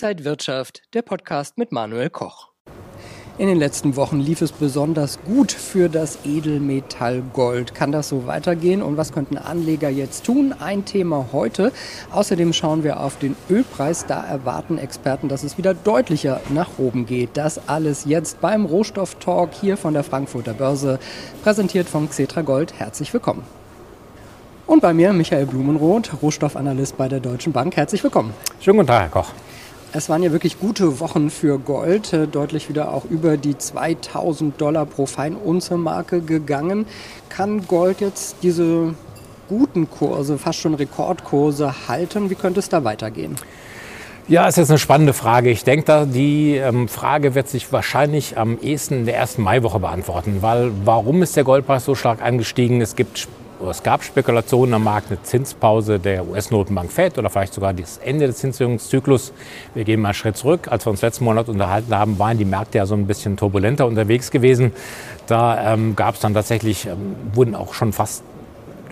Inside Wirtschaft, der Podcast mit Manuel Koch. In den letzten Wochen lief es besonders gut für das Edelmetall Gold. Kann das so weitergehen und was könnten Anleger jetzt tun? Ein Thema heute. Außerdem schauen wir auf den Ölpreis. Da erwarten Experten, dass es wieder deutlicher nach oben geht. Das alles jetzt beim Rohstofftalk hier von der Frankfurter Börse, präsentiert von Xetra Gold. Herzlich willkommen. Und bei mir Michael Blumenroth, Rohstoffanalyst bei der Deutschen Bank. Herzlich willkommen. Schönen guten Tag, Herr Koch. Es waren ja wirklich gute Wochen für Gold, äh, deutlich wieder auch über die 2000 Dollar pro Feinunze-Marke gegangen. Kann Gold jetzt diese guten Kurse, fast schon Rekordkurse halten? Wie könnte es da weitergehen? Ja, ist eine spannende Frage. Ich denke, die ähm, Frage wird sich wahrscheinlich am ehesten in der ersten Maiwoche beantworten, weil warum ist der Goldpreis so stark angestiegen? Es gibt es gab Spekulationen am Markt, eine Zinspause der US-Notenbank Fed oder vielleicht sogar das Ende des Zinserhöhungszyklus. Wir gehen mal einen Schritt zurück. Als wir uns letzten Monat unterhalten haben, waren die Märkte ja so ein bisschen turbulenter unterwegs gewesen. Da ähm, gab es dann tatsächlich, ähm, wurden auch schon fast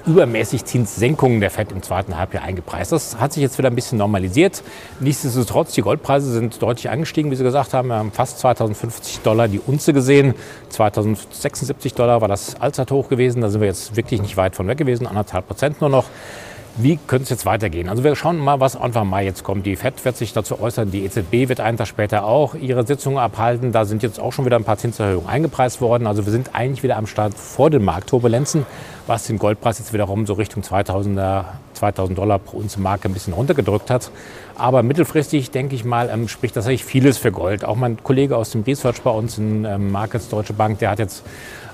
übermäßig Zinssenkungen der FED im zweiten Halbjahr eingepreist. Das hat sich jetzt wieder ein bisschen normalisiert. Nichtsdestotrotz, die Goldpreise sind deutlich angestiegen, wie Sie gesagt haben. Wir haben fast 2050 Dollar die Unze gesehen. 2076 Dollar war das Allzeithoch gewesen. Da sind wir jetzt wirklich nicht weit von weg gewesen, anderthalb Prozent nur noch. Wie könnte es jetzt weitergehen? Also wir schauen mal, was Anfang Mai jetzt kommt. Die FED wird sich dazu äußern, die EZB wird einen Tag später auch ihre Sitzung abhalten. Da sind jetzt auch schon wieder ein paar Zinserhöhungen eingepreist worden. Also wir sind eigentlich wieder am Start vor den Marktturbulenzen, was den Goldpreis jetzt wiederum so Richtung 2000er, 2000 Dollar pro Unze Marke ein bisschen runtergedrückt hat. Aber mittelfristig, denke ich mal, ähm, spricht tatsächlich vieles für Gold. Auch mein Kollege aus dem Research bei uns in ähm, Markets Deutsche Bank, der hat jetzt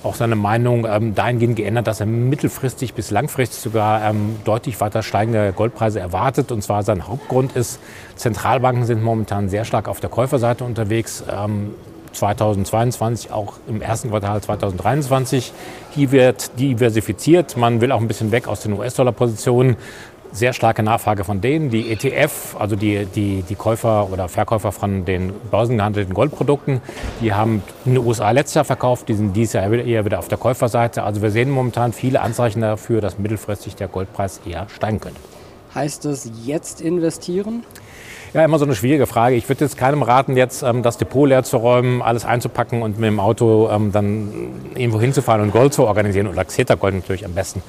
auch seine Meinung ähm, dahingehend geändert, dass er mittelfristig bis langfristig sogar ähm, deutlich weiter steigende Goldpreise erwartet. Und zwar sein Hauptgrund ist, Zentralbanken sind momentan sehr stark auf der Käuferseite unterwegs. Ähm, 2022, auch im ersten Quartal 2023. Hier wird diversifiziert. Man will auch ein bisschen weg aus den US-Dollar-Positionen sehr starke Nachfrage von denen. Die ETF, also die, die, die Käufer oder Verkäufer von den börsengehandelten Goldprodukten, die haben in den USA letztes Jahr verkauft, die sind dieses Jahr eher wieder auf der Käuferseite. Also wir sehen momentan viele Anzeichen dafür, dass mittelfristig der Goldpreis eher steigen könnte. Heißt das jetzt investieren? Ja, immer so eine schwierige Frage. Ich würde jetzt keinem raten, jetzt ähm, das Depot leer zu räumen, alles einzupacken und mit dem Auto ähm, dann irgendwo hinzufahren und Gold zu organisieren oder Xeta Gold natürlich am besten.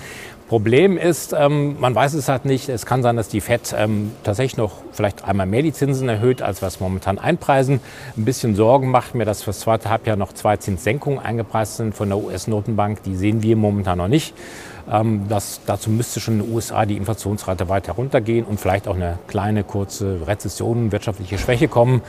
Problem ist, ähm, man weiß es halt nicht. Es kann sein, dass die FED ähm, tatsächlich noch vielleicht einmal mehr die Zinsen erhöht, als was momentan einpreisen. Ein bisschen Sorgen macht mir, dass für das zweite Halbjahr noch zwei Zinssenkungen eingepreist sind von der US-Notenbank. Die sehen wir momentan noch nicht. Ähm, das, dazu müsste schon in den USA die Inflationsrate weiter runtergehen und vielleicht auch eine kleine, kurze Rezession, wirtschaftliche Schwäche kommen.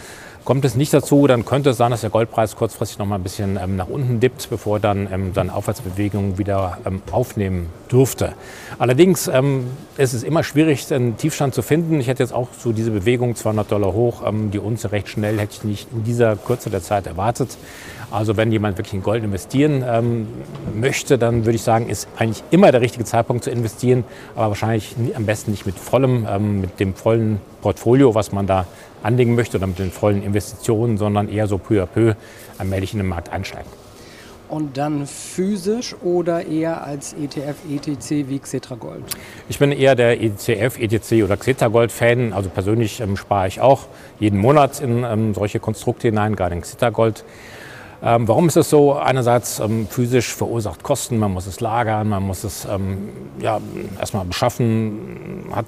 Kommt es nicht dazu, dann könnte es sein, dass der Goldpreis kurzfristig noch mal ein bisschen ähm, nach unten dippt, bevor dann ähm, dann Aufwärtsbewegung wieder ähm, aufnehmen dürfte. Allerdings ähm, ist es immer schwierig, einen Tiefstand zu finden. Ich hätte jetzt auch so diese Bewegung 200 Dollar hoch, ähm, die Unze recht schnell hätte ich nicht in dieser Kürze der Zeit erwartet. Also wenn jemand wirklich in Gold investieren ähm, möchte, dann würde ich sagen, ist eigentlich immer der richtige Zeitpunkt zu investieren, aber wahrscheinlich am besten nicht mit vollem, ähm, mit dem vollen Portfolio, was man da anlegen möchte oder mit den vollen Investitionen, sondern eher so peu à peu allmählich in den Markt einsteigen. Und dann physisch oder eher als ETF, ETC wie Xetra Gold? Ich bin eher der ETF, ETC oder Xetra Gold Fan. Also persönlich ähm, spare ich auch jeden Monat in ähm, solche Konstrukte hinein, gerade in Xetra Gold. Ähm, warum ist es so? Einerseits ähm, physisch verursacht Kosten, man muss es lagern, man muss es ähm, ja, erstmal beschaffen, hat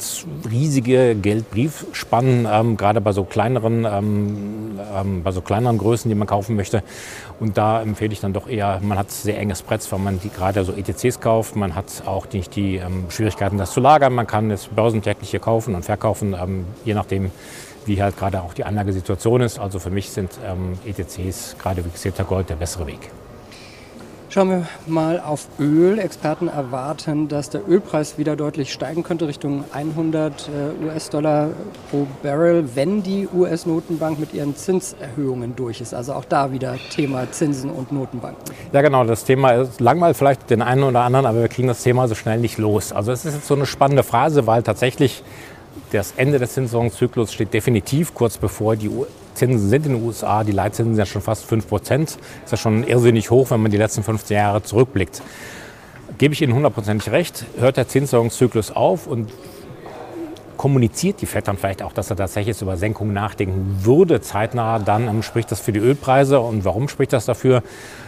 riesige Geldbriefspannen, ähm, gerade bei so kleineren, ähm, ähm, bei so kleineren Größen, die man kaufen möchte. Und da empfehle ich dann doch eher, man hat sehr enges Brett, wenn man die, gerade so ETCs kauft. Man hat auch nicht die Schwierigkeiten, das zu lagern. Man kann es börsentäglich hier kaufen und verkaufen, je nachdem, wie halt gerade auch die Anlagesituation ist. Also für mich sind ähm, ETCs, gerade wie Xeta Gold, der bessere Weg. Schauen wir mal auf Öl. Experten erwarten, dass der Ölpreis wieder deutlich steigen könnte, Richtung 100 äh, US-Dollar pro Barrel, wenn die US-Notenbank mit ihren Zinserhöhungen durch ist. Also auch da wieder Thema Zinsen und Notenbanken. Ja, genau. Das Thema ist langweilig vielleicht den einen oder anderen, aber wir kriegen das Thema so schnell nicht los. Also es ist jetzt so eine spannende Phase, weil tatsächlich das Ende des Zinsungszyklus steht definitiv kurz bevor die Zinsen sind in den USA. Die Leitzinsen sind ja schon fast 5 Prozent. Ist ja schon irrsinnig hoch, wenn man die letzten 15 Jahre zurückblickt. Gebe ich Ihnen hundertprozentig recht, hört der Zinsungszyklus auf und kommuniziert die FED dann vielleicht auch, dass er tatsächlich über Senkungen nachdenken würde, zeitnah, dann ähm, spricht das für die Ölpreise. Und warum spricht das dafür?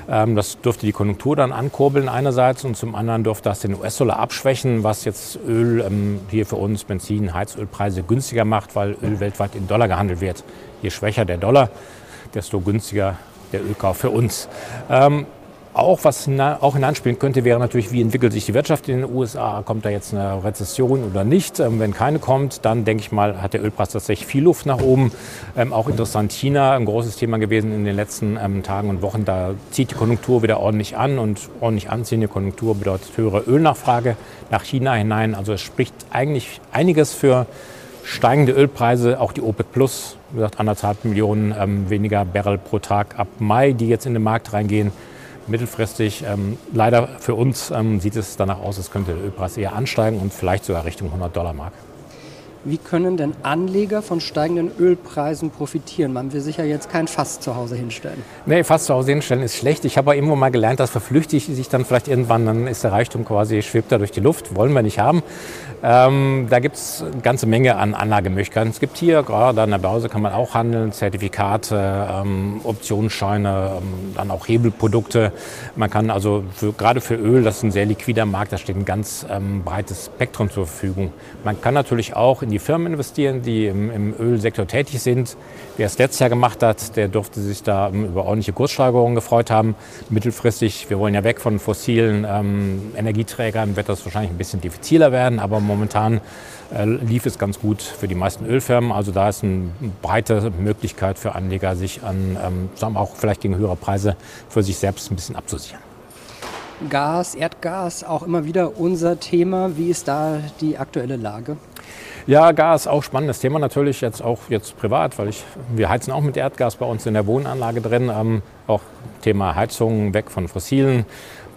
Ähm, das dürfte die Konjunktur dann ankurbeln einerseits und zum anderen dürfte das den US-Dollar abschwächen, was jetzt Öl ähm, hier für uns, Benzin, Heizölpreise günstiger macht, weil Öl weltweit in Dollar gehandelt wird. Je schwächer der Dollar, desto günstiger der Ölkauf für uns. Ähm, auch was auch hineinspielen könnte, wäre natürlich, wie entwickelt sich die Wirtschaft in den USA? Kommt da jetzt eine Rezession oder nicht? Ähm, wenn keine kommt, dann denke ich mal, hat der Ölpreis tatsächlich viel Luft nach oben. Ähm, auch interessant China, ein großes Thema gewesen in den letzten ähm, Tagen und Wochen. Da zieht die Konjunktur wieder ordentlich an und ordentlich anziehende Konjunktur bedeutet höhere Ölnachfrage nach China hinein. Also es spricht eigentlich einiges für steigende Ölpreise, auch die OPEC Plus, wie gesagt, anderthalb Millionen ähm, weniger Barrel pro Tag ab Mai, die jetzt in den Markt reingehen mittelfristig. Ähm, leider für uns ähm, sieht es danach aus, als könnte der Ölpreis eher ansteigen und vielleicht sogar Richtung 100 Dollar Mark. Wie können denn Anleger von steigenden Ölpreisen profitieren? Man will sicher jetzt kein Fass zu Hause hinstellen. Nee, Fass zu Hause hinstellen ist schlecht. Ich habe aber irgendwo mal gelernt, dass verflüchtigt sich dann vielleicht irgendwann, dann ist der Reichtum quasi, schwebt da durch die Luft. Wollen wir nicht haben. Ähm, da gibt es eine ganze Menge an Anlagemöglichkeiten. Es gibt hier, gerade an der Börse kann man auch handeln, Zertifikate, ähm, Optionsscheine, ähm, dann auch Hebelprodukte. Man kann also für, gerade für Öl, das ist ein sehr liquider Markt, da steht ein ganz ähm, breites Spektrum zur Verfügung. Man kann natürlich auch in die Firmen investieren, die im, im Ölsektor tätig sind. Wer es letztes Jahr gemacht hat, der durfte sich da ähm, über ordentliche Kurssteigerungen gefreut haben. Mittelfristig, wir wollen ja weg von fossilen ähm, Energieträgern, wird das wahrscheinlich ein bisschen diffiziler werden, aber momentan äh, lief es ganz gut für die meisten Ölfirmen. Also da ist eine breite Möglichkeit für Anleger, sich an, ähm, auch vielleicht gegen höhere Preise für sich selbst ein bisschen abzusichern. Gas, Erdgas, auch immer wieder unser Thema. Wie ist da die aktuelle Lage? Ja, Gas, auch spannendes Thema natürlich, jetzt auch jetzt privat, weil ich, wir heizen auch mit Erdgas bei uns in der Wohnanlage drin. Ähm, auch Thema Heizung weg von fossilen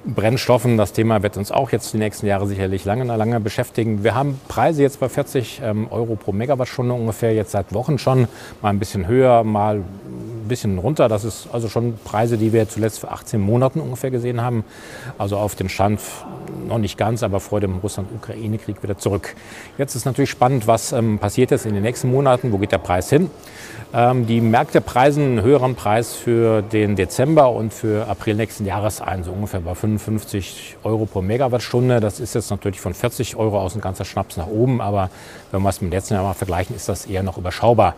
Brennstoffen. Das Thema wird uns auch jetzt die nächsten Jahre sicherlich lange, lange beschäftigen. Wir haben Preise jetzt bei 40 ähm, Euro pro Megawattstunde ungefähr, jetzt seit Wochen schon. Mal ein bisschen höher, mal bisschen runter. Das ist also schon Preise, die wir zuletzt für 18 Monaten ungefähr gesehen haben. Also auf den Stand noch nicht ganz, aber vor dem Russland-Ukraine-Krieg wieder zurück. Jetzt ist natürlich spannend, was ähm, passiert jetzt in den nächsten Monaten. Wo geht der Preis hin? Ähm, die Märkte preisen einen höheren Preis für den Dezember und für April nächsten Jahres ein, so ungefähr bei 55 Euro pro Megawattstunde. Das ist jetzt natürlich von 40 Euro aus ein ganzer Schnaps nach oben, aber wenn wir es mit dem letzten Jahr mal vergleichen, ist das eher noch überschaubar.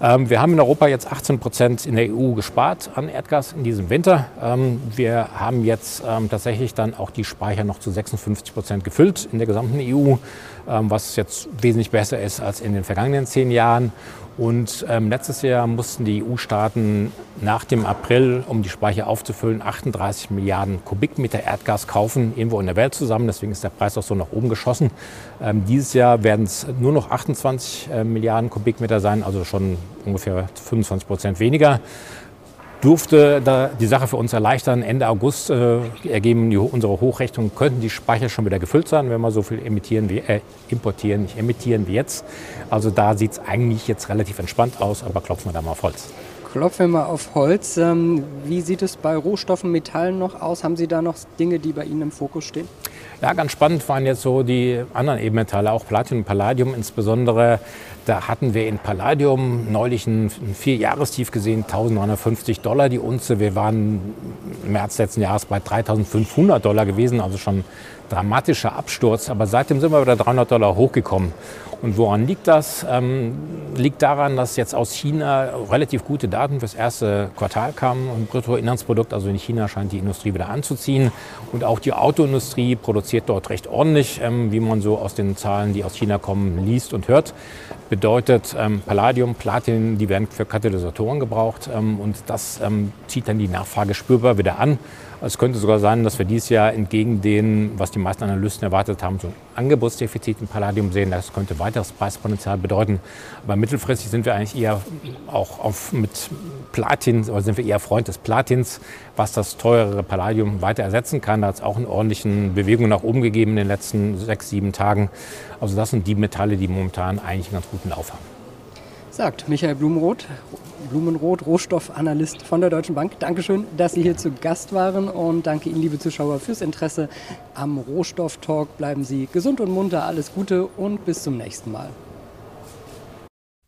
Ähm, wir haben in Europa jetzt 18 Prozent in der EU gespart an Erdgas in diesem Winter. Ähm, wir haben jetzt tatsächlich dann auch die Speicher noch zu 56 Prozent gefüllt in der gesamten EU, was jetzt wesentlich besser ist als in den vergangenen zehn Jahren. Und ähm, letztes Jahr mussten die EU-Staaten nach dem April, um die Speicher aufzufüllen, 38 Milliarden Kubikmeter Erdgas kaufen, irgendwo in der Welt zusammen. Deswegen ist der Preis auch so nach oben geschossen. Ähm, dieses Jahr werden es nur noch 28 äh, Milliarden Kubikmeter sein, also schon ungefähr 25 Prozent weniger durfte da die Sache für uns erleichtern. Ende August äh, ergeben die, unsere Hochrechnungen, könnten die Speicher schon wieder gefüllt sein, wenn wir so viel emittieren wie, äh, importieren, nicht emittieren wie jetzt. Also da sieht es eigentlich jetzt relativ entspannt aus, aber klopfen wir da mal auf Holz. Klopfen wir mal auf Holz. Ähm, wie sieht es bei Rohstoffen, Metallen noch aus? Haben Sie da noch Dinge, die bei Ihnen im Fokus stehen? Ja, ganz spannend waren jetzt so die anderen Edelmetalle, auch Platin und Palladium insbesondere. Da hatten wir in Palladium neulich ein, ein Vierjahrestief gesehen, 1950 Dollar die Unze. Wir waren im März letzten Jahres bei 3500 Dollar gewesen, also schon dramatischer Absturz. Aber seitdem sind wir wieder 300 Dollar hochgekommen. Und woran liegt das? Ähm, liegt daran, dass jetzt aus China relativ gute Daten fürs erste Quartal kamen und Bruttoinlandsprodukt, also in China scheint die Industrie wieder anzuziehen. Und auch die Autoindustrie produziert dort recht ordentlich, ähm, wie man so aus den Zahlen, die aus China kommen, liest und hört. Bedeutet ähm, Palladium, Platin, die werden für Katalysatoren gebraucht ähm, und das ähm, zieht dann die Nachfrage spürbar wieder an. Es könnte sogar sein, dass wir dieses Jahr entgegen dem, was die meisten Analysten erwartet haben, so ein Angebotsdefizit im Palladium sehen. Das könnte weiteres Preispotenzial bedeuten. Aber mittelfristig sind wir eigentlich eher auch auf, mit Platin, oder sind wir eher Freund des Platins, was das teurere Palladium weiter ersetzen kann. Da hat es auch eine ordentliche Bewegung nach oben gegeben in den letzten sechs, sieben Tagen. Also das sind die Metalle, die momentan eigentlich einen ganz guten Lauf haben. Sagt Michael Blumenroth, Blumenroth, Rohstoffanalyst von der Deutschen Bank. Dankeschön, dass Sie hier zu Gast waren und danke Ihnen, liebe Zuschauer, fürs Interesse am Rohstofftalk. Bleiben Sie gesund und munter, alles Gute und bis zum nächsten Mal.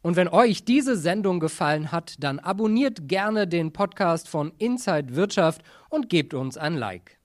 Und wenn euch diese Sendung gefallen hat, dann abonniert gerne den Podcast von Inside Wirtschaft und gebt uns ein Like.